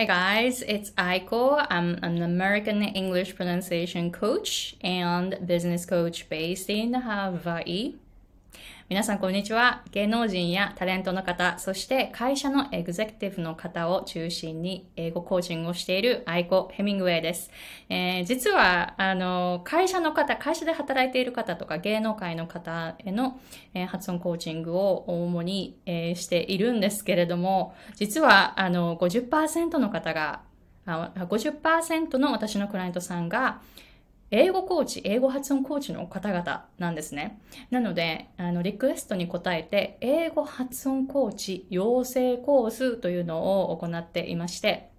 Hey guys, it's Aiko. I'm an American English pronunciation coach and business coach based in Hawaii. 皆さんこんにちは。芸能人やタレントの方、そして会社のエグゼクティブの方を中心に英語コーチングをしているアイコ・ヘミングウェイです。えー、実は、あの、会社の方、会社で働いている方とか芸能界の方への、えー、発音コーチングを主に、えー、しているんですけれども、実は、あの、50%の方が、50%の私のクライアントさんが、英語コーチ、英語発音コーチの方々なんですね。なので、あの、リクエストに応えて、英語発音コーチ養成コースというのを行っていまして、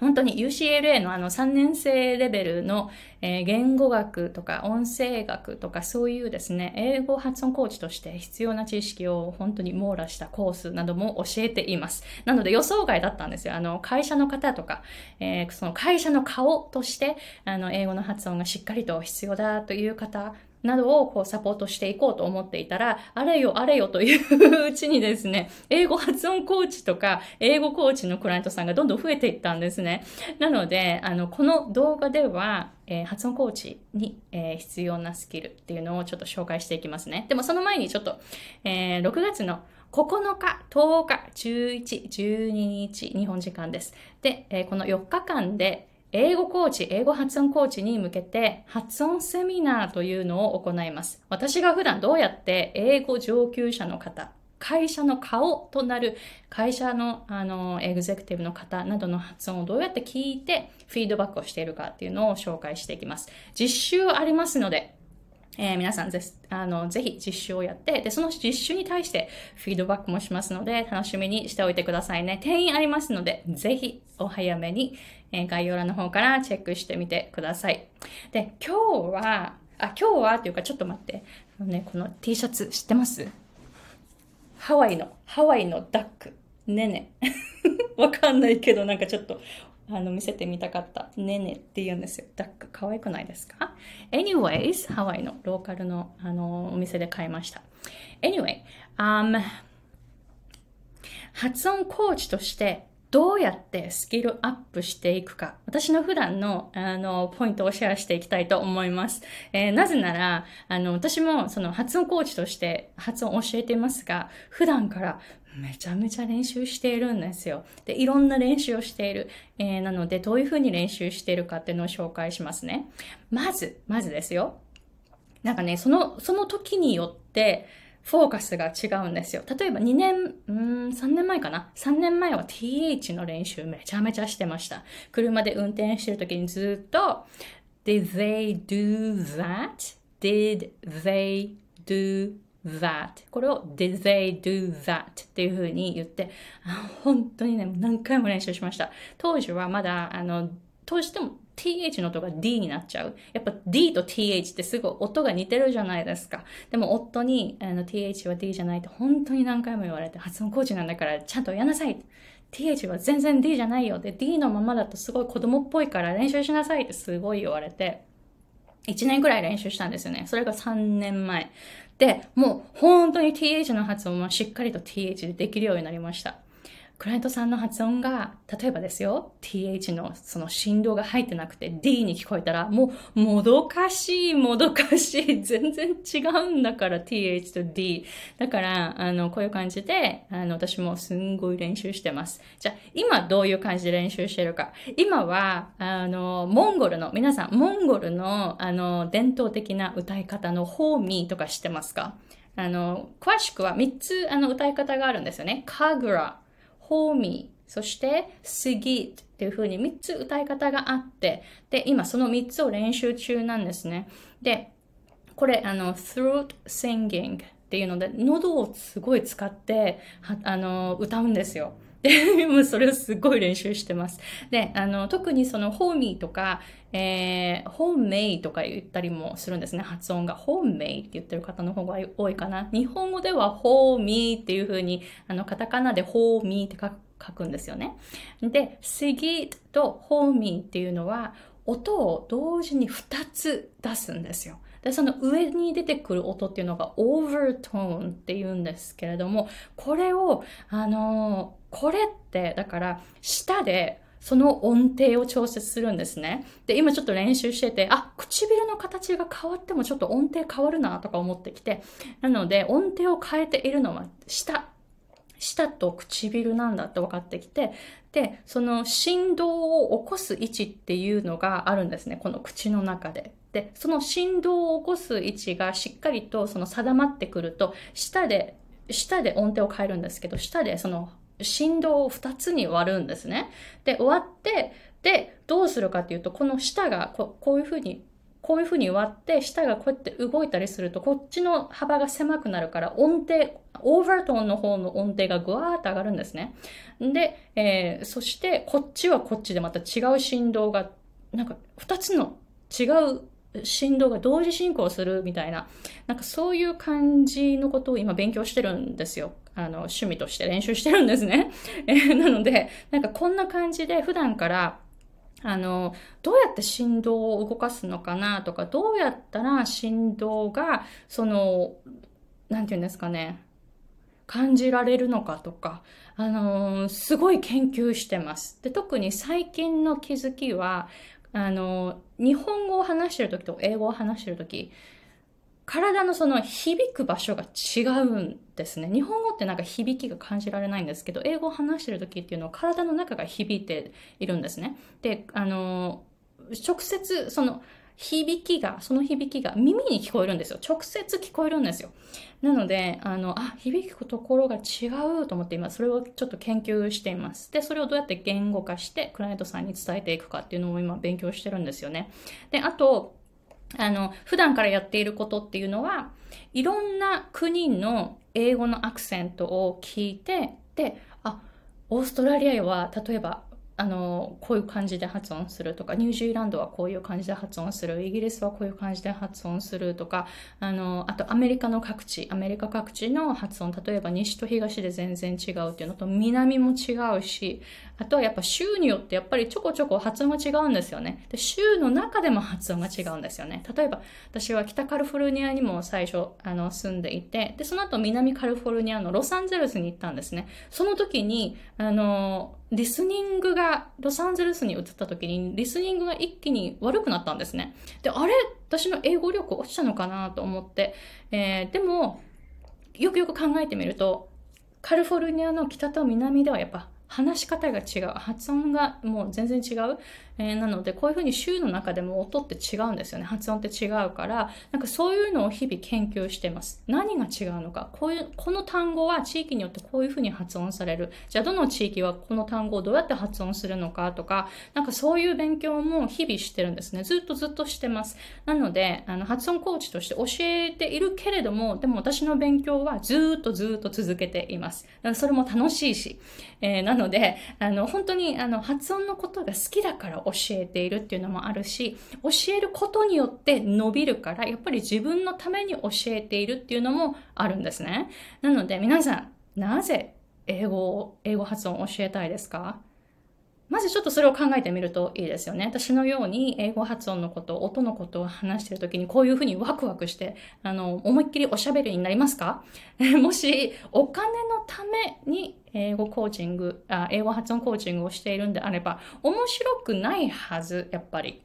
本当に UCLA のあの3年生レベルの、えー、言語学とか音声学とかそういうですね、英語発音コーチとして必要な知識を本当に網羅したコースなども教えています。なので予想外だったんですよ。あの、会社の方とか、えー、その会社の顔として、あの、英語の発音がしっかりと必要だという方などをこうサポートしていこうと思っていたら、あれよあれよ といううちにですね、英語発音コーチとか、英語コーチのクライアントさんがどんどん増えていったんですね。なので、あの、この動画では、えー、発音コーチに、えー、必要なスキルっていうのをちょっと紹介していきますね。でもその前にちょっと、えー、6月の9日、10日、11、12日、日本時間です。で、え、この4日間で、英語コーチ、英語発音コーチに向けて発音セミナーというのを行います。私が普段どうやって英語上級者の方、会社の顔となる会社のあのエグゼクティブの方などの発音をどうやって聞いてフィードバックをしているかっていうのを紹介していきます。実習ありますので、えー、皆さんぜあのぜひ実習をやって、で、その実習に対してフィードバックもしますので、楽しみにしておいてくださいね。定員ありますので、ぜひお早めに、え、概要欄の方からチェックしてみてください。で、今日は、あ、今日はっていうかちょっと待って。ね、この T シャツ知ってます？ハワイの、ハワイのダック。ねね。わかんないけど、なんかちょっとあの見せてみたかったねねって言うんですよ。ダック可愛くないですか ?anyways, ハワイのローカルのあのお店で買いました。anyway, um, 発音コーチとしてどうやってスキルアップしていくか。私の普段の、あの、ポイントをシェアしていきたいと思います。えー、なぜなら、あの、私もその発音コーチとして発音を教えていますが、普段からめちゃめちゃ練習しているんですよ。で、いろんな練習をしている。えー、なので、どういうふうに練習しているかっていうのを紹介しますね。まず、まずですよ。なんかね、その、その時によって、フォーカスが違うんですよ。例えば2年、うん、3年前かな ?3 年前は TH の練習めちゃめちゃしてました。車で運転してる時にずっと Did they do that?Did they do that? これを did they do that? っていう風に言って本当にね何回も練習しました当時はまだあの当時でも th の音が d になっちゃう。やっぱ d と th ってすごい音が似てるじゃないですか。でも夫にあの th は d じゃないって本当に何回も言われて発音コーチなんだからちゃんとやなさい。th は全然 d じゃないよ。で d のままだとすごい子供っぽいから練習しなさいってすごい言われて。1年くらい練習したんですよね。それが3年前。で、もう本当に th の発音はしっかりと th でできるようになりました。クライアントさんの発音が、例えばですよ、th のその振動が入ってなくて d に聞こえたら、もうもどかしい、もどかしい、全然違うんだから th と d。だから、あの、こういう感じで、あの、私もすんごい練習してます。じゃあ、今どういう感じで練習してるか。今は、あの、モンゴルの、皆さん、モンゴルの、あの、伝統的な歌い方のホーミーとか知ってますか？あの、詳しくは3つ、あの、歌い方があるんですよね。カグラ、ホーミー、そしてスギーっていう風に3つ歌い方があって、で、今その3つを練習中なんですね。で、これ、あの、throat singing っていうので、喉をすごい使って、あの、歌うんですよ。で、もうそれをすごい練習してます。で、あの、特にその、ホーミーとか、えー、ホーメイとか言ったりもするんですね。発音が。ホーメイって言ってる方の方が多いかな。日本語ではホーミーっていう風に、あの、カタカナでホーミーって書くんですよね。で、スギとホーミーっていうのは、音を同時に2つ出すんですよ。で、その上に出てくる音っていうのがオーバートーンって言うんですけれども、これを、あのこれって、だから、下でその音程を調節するんですね。で、今ちょっと練習してて、あ、唇の形が変わってもちょっと音程変わるなとか思ってきて、なので音程を変えているのは下、舌と唇なんだって分かってきて、で、その振動を起こす位置っていうのがあるんですね。この口の中で。で、その振動を起こす位置がしっかりとその定まってくると、舌で、舌で音程を変えるんですけど、舌でその振動を2つに割るんですね。で、終わって、で、どうするかっていうと、この舌がここういうふうに、こういうふうに割って、舌がこうやって動いたりすると、こっちの幅が狭くなるから、音程、オーバートーンの方の音程がぐわーっと上がるんですね。で、えー、そして、こっちはこっちでまた違う振動が、なんか2つの違う振動が同時進行するみたいな、なんかそういう感じのことを今勉強してるんですよ。あの、趣味として練習してるんですね。なので、なんかこんな感じで普段から、あの、どうやって振動を動かすのかなとか、どうやったら振動が、その、なんて言うんですかね、感じられるのかとか、あの、すごい研究してます。で、特に最近の気づきは、あの、日本語を話してるときと英語を話してるとき、体のその響く場所が違うんですね。日本語ってなんか響きが感じられないんですけど、英語を話してる時っていうのは体の中が響いているんですね。で、あの、直接その響きが、その響きが耳に聞こえるんですよ。直接聞こえるんですよ。なので、あの、あ、響くところが違うと思って今、それをちょっと研究しています。で、それをどうやって言語化して、クライアントさんに伝えていくかっていうのを今勉強してるんですよね。で、あと、あの、普段からやっていることっていうのは、いろんな国の英語のアクセントを聞いて、で、あ、オーストラリアは、例えば、あの、こういう感じで発音するとか、ニュージーランドはこういう感じで発音する、イギリスはこういう感じで発音するとか、あの、あとアメリカの各地、アメリカ各地の発音、例えば西と東で全然違うっていうのと、南も違うし、あとはやっぱ州によってやっぱりちょこちょこ発音が違うんですよね。で、州の中でも発音が違うんですよね。例えば、私は北カリフォルニアにも最初、あの、住んでいて、で、その後南カリフォルニアのロサンゼルスに行ったんですね。その時に、あの、リスニングが、ロサンゼルスに移った時に、リスニングが一気に悪くなったんですね。で、あれ私の英語力落ちたのかなと思って、えー、でも、よくよく考えてみると、カリフォルニアの北と南ではやっぱ話し方が違う。発音がもう全然違う。えー、なので、こういうふうに週の中でも音って違うんですよね。発音って違うから、なんかそういうのを日々研究してます。何が違うのか。こういう、この単語は地域によってこういうふうに発音される。じゃあ、どの地域はこの単語をどうやって発音するのかとか、なんかそういう勉強も日々してるんですね。ずっとずっとしてます。なので、あの、発音コーチとして教えているけれども、でも私の勉強はずっとずっと続けています。それも楽しいし。えー、なので、あの、本当に、あの、発音のことが好きだから教えているっていうのもあるし、教えることによって伸びるから、やっぱり自分のために教えているっていうのもあるんですね。なので、皆さん、なぜ英語を、英語発音を教えたいですか？まずちょっとそれを考えてみるといいですよね。私のように英語発音のこと、音のことを話しているときにこういうふうにワクワクして、あの、思いっきりおしゃべりになりますか？もし、お金のために英語コーチングあ、英語発音コーチングをしているんであれば、面白くないはず、やっぱり。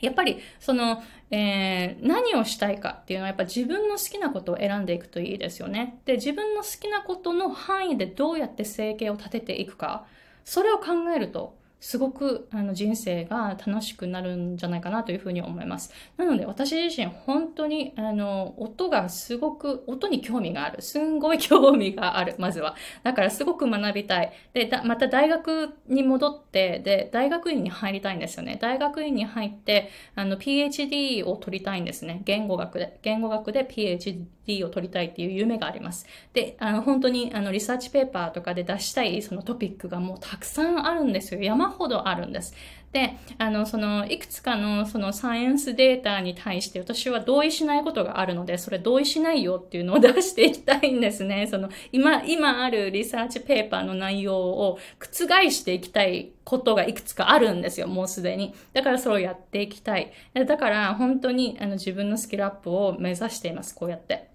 やっぱり、その、えー、何をしたいかっていうのはやっぱ自分の好きなことを選んでいくといいですよね。で、自分の好きなことの範囲でどうやって生計を立てていくか。それを考えると、すごくあの人生が楽しくなるんじゃないかなというふうに思います。なので私自身本当にあの音がすごく音に興味がある。すんごい興味がある。まずは。だからすごく学びたい。で、また大学に戻って、で、大学院に入りたいんですよね。大学院に入ってあの PhD を取りたいんですね。言語学で。言語学で PhD を取りたいっていう夢があります。で、あの本当にあのリサーチペーパーとかで出したいそのトピックがもうたくさんあるんですよ。山ほどあるんです。で、あの、その、いくつかの、その、サイエンスデータに対して、私は同意しないことがあるので、それ同意しないよっていうのを出していきたいんですね。その、今、今あるリサーチペーパーの内容を覆していきたいことがいくつかあるんですよ、もうすでに。だからそれをやっていきたい。だから、本当に、あの、自分のスキルアップを目指しています、こうやって。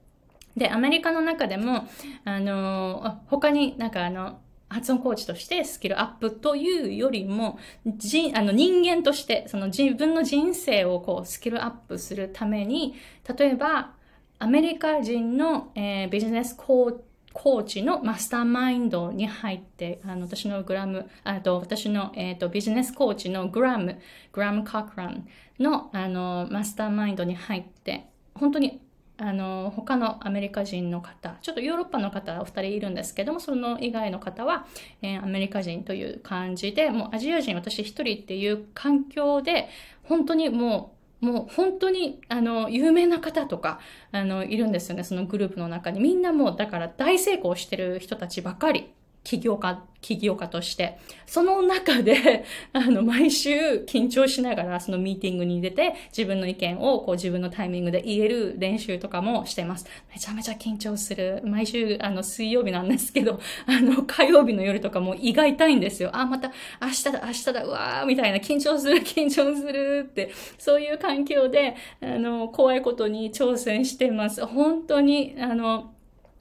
で、アメリカの中でも、あの、他になんかあの、発音コーチとしてスキルアップというよりも、人あの人間として、その自分の人生をこうスキルアップするために、例えば、アメリカ人の、えー、ビジネスコーコーチのマスターマインドに入って、あの、私のグラム、あと、私の、えっ、ー、と、ビジネスコーチのグラム、グラム・カクランの、あの、マスターマインドに入って、本当にあの他のアメリカ人の方ちょっとヨーロッパの方お二人いるんですけどもその以外の方は、えー、アメリカ人という感じでもうアジア人私一人っていう環境で本当にもうもう本当にあの有名な方とかあのいるんですよねそのグループの中に。みんなもうだから大成功してる人たちばかり。起業家、起業家として、その中で、あの、毎週緊張しながらそのミーティングに出て、自分の意見をこう自分のタイミングで言える練習とかもしてます。めちゃめちゃ緊張する。毎週、あの、水曜日なんですけど、あの、火曜日の夜とかも胃が痛いんですよ。あ、また、明日だ、明日だ、うわー、みたいな、緊張する、緊張するって、そういう環境で、あの、怖いことに挑戦してます。本当に、あの、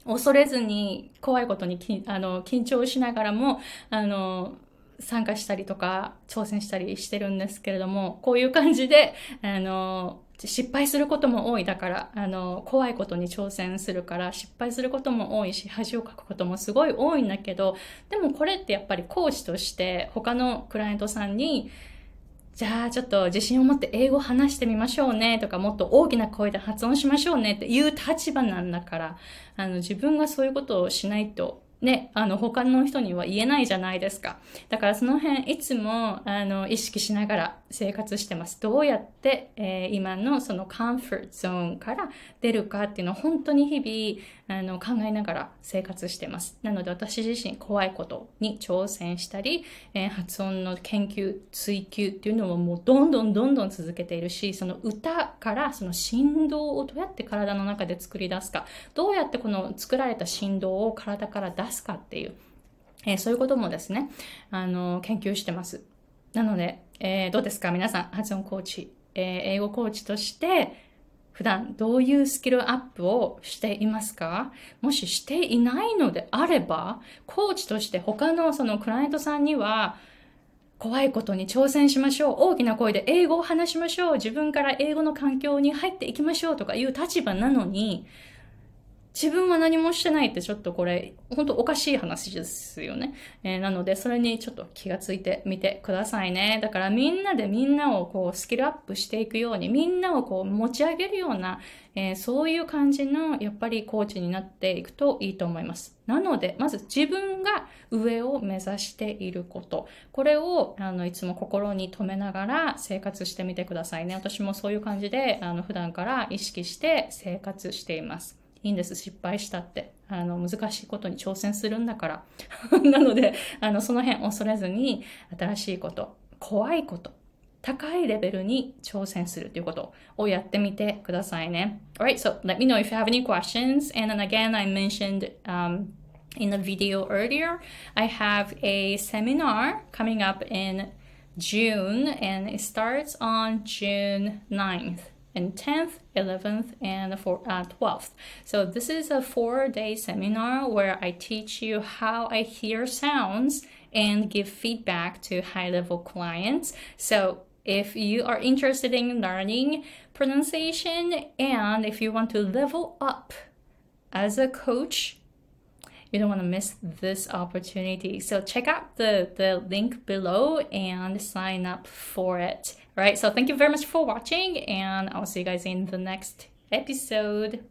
恐れずに怖いことにきあの緊張しながらもあの参加したりとか挑戦したりしてるんですけれどもこういう感じであの失敗することも多いだからあの怖いことに挑戦するから失敗することも多いし恥をかくこともすごい多いんだけどでもこれってやっぱりコーチとして他のクライアントさんにじゃあちょっと自信を持って英語話してみましょうねとかもっと大きな声で発音しましょうねっていう立場なんだから、あの自分がそういうことをしないとね、あの、他の人には言えないじゃないですか。だからその辺、いつも、あの、意識しながら生活してます。どうやって、えー、今のそのカンフォートゾーンから出るかっていうのを本当に日々、あの、考えながら生活してます。なので私自身怖いことに挑戦したり、えー、発音の研究、追求っていうのをもうどんどんどんどん続けているし、その歌からその振動をどうやって体の中で作り出すか、どうやってこの作られた振動を体から出すすかっていう、えー、そういうこともですね、あの、研究してます。なので、えー、どうですか？皆さん、発音コーチ、えー、英語コーチとして、普段どういうスキルアップをしていますか？もししていないのであれば、コーチとして他のそのクライアントさんには、怖いことに挑戦しましょう。大きな声で英語を話しましょう。自分から英語の環境に入っていきましょうとかいう立場なのに、自分は何もしてないってちょっとこれ、本当おかしい話ですよね。えー、なので、それにちょっと気がついてみてくださいね。だからみんなでみんなをこうスキルアップしていくように、みんなをこう持ち上げるような、えー、そういう感じのやっぱりコーチになっていくといいと思います。なので、まず自分が上を目指していること。これをあのいつも心に留めながら生活してみてくださいね。私もそういう感じであの普段から意識して生活しています。いいんです。失敗したって。あの、難しいことに挑戦するんだから。なので、あの、その辺恐れずに、新しいこと、怖いこと、高いレベルに挑戦するということをやってみてくださいね。Alright, so let me know if you have any questions. And then again, I mentioned um, in the video earlier, I have a seminar coming up in June and it starts on June 9th. And 10th, 11th, and for, uh, 12th. So this is a four-day seminar where I teach you how I hear sounds and give feedback to high-level clients. So if you are interested in learning pronunciation and if you want to level up as a coach, you don't want to miss this opportunity. So check out the, the link below and sign up for it. Right, so thank you very much for watching, and I'll see you guys in the next episode.